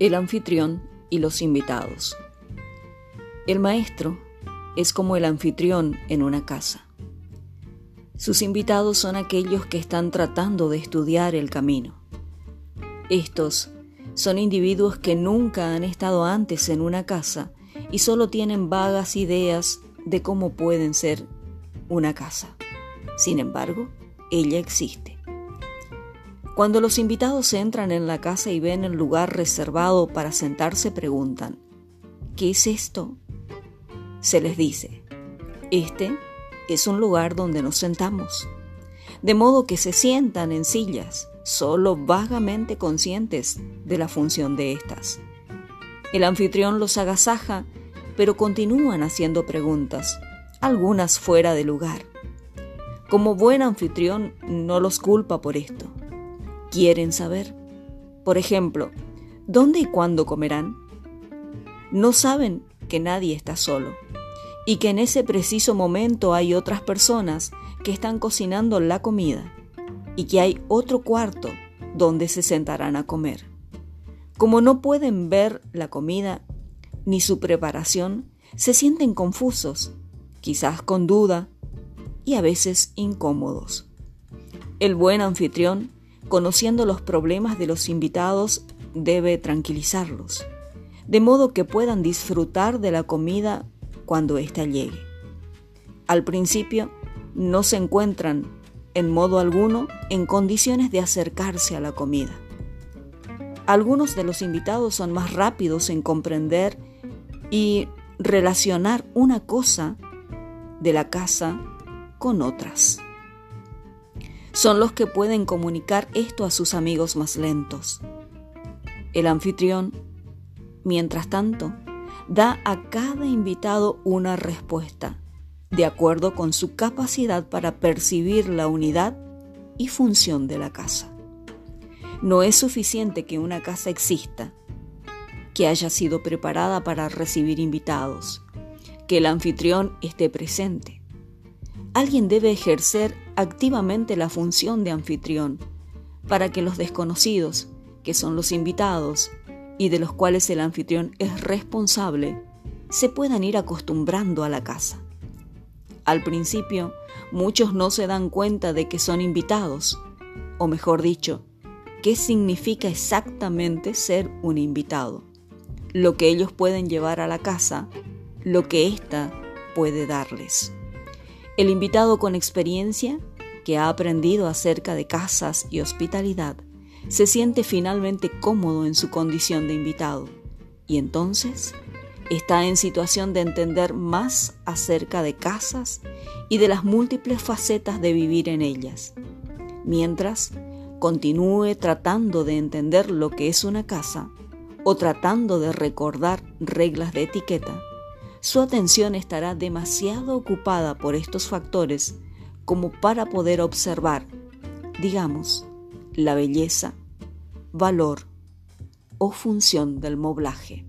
El anfitrión y los invitados. El maestro es como el anfitrión en una casa. Sus invitados son aquellos que están tratando de estudiar el camino. Estos son individuos que nunca han estado antes en una casa y solo tienen vagas ideas de cómo pueden ser una casa. Sin embargo, ella existe. Cuando los invitados entran en la casa y ven el lugar reservado para sentarse, preguntan, ¿qué es esto? Se les dice, este es un lugar donde nos sentamos, de modo que se sientan en sillas, solo vagamente conscientes de la función de estas. El anfitrión los agasaja, pero continúan haciendo preguntas, algunas fuera de lugar. Como buen anfitrión no los culpa por esto quieren saber. Por ejemplo, ¿dónde y cuándo comerán? No saben que nadie está solo y que en ese preciso momento hay otras personas que están cocinando la comida y que hay otro cuarto donde se sentarán a comer. Como no pueden ver la comida ni su preparación, se sienten confusos, quizás con duda y a veces incómodos. El buen anfitrión conociendo los problemas de los invitados, debe tranquilizarlos, de modo que puedan disfrutar de la comida cuando ésta llegue. Al principio, no se encuentran en modo alguno en condiciones de acercarse a la comida. Algunos de los invitados son más rápidos en comprender y relacionar una cosa de la casa con otras son los que pueden comunicar esto a sus amigos más lentos. El anfitrión, mientras tanto, da a cada invitado una respuesta, de acuerdo con su capacidad para percibir la unidad y función de la casa. No es suficiente que una casa exista, que haya sido preparada para recibir invitados, que el anfitrión esté presente. Alguien debe ejercer activamente la función de anfitrión, para que los desconocidos, que son los invitados y de los cuales el anfitrión es responsable, se puedan ir acostumbrando a la casa. Al principio, muchos no se dan cuenta de que son invitados, o mejor dicho, qué significa exactamente ser un invitado, lo que ellos pueden llevar a la casa, lo que ésta puede darles. El invitado con experiencia, que ha aprendido acerca de casas y hospitalidad, se siente finalmente cómodo en su condición de invitado y entonces está en situación de entender más acerca de casas y de las múltiples facetas de vivir en ellas. Mientras continúe tratando de entender lo que es una casa o tratando de recordar reglas de etiqueta, su atención estará demasiado ocupada por estos factores como para poder observar, digamos, la belleza, valor o función del moblaje.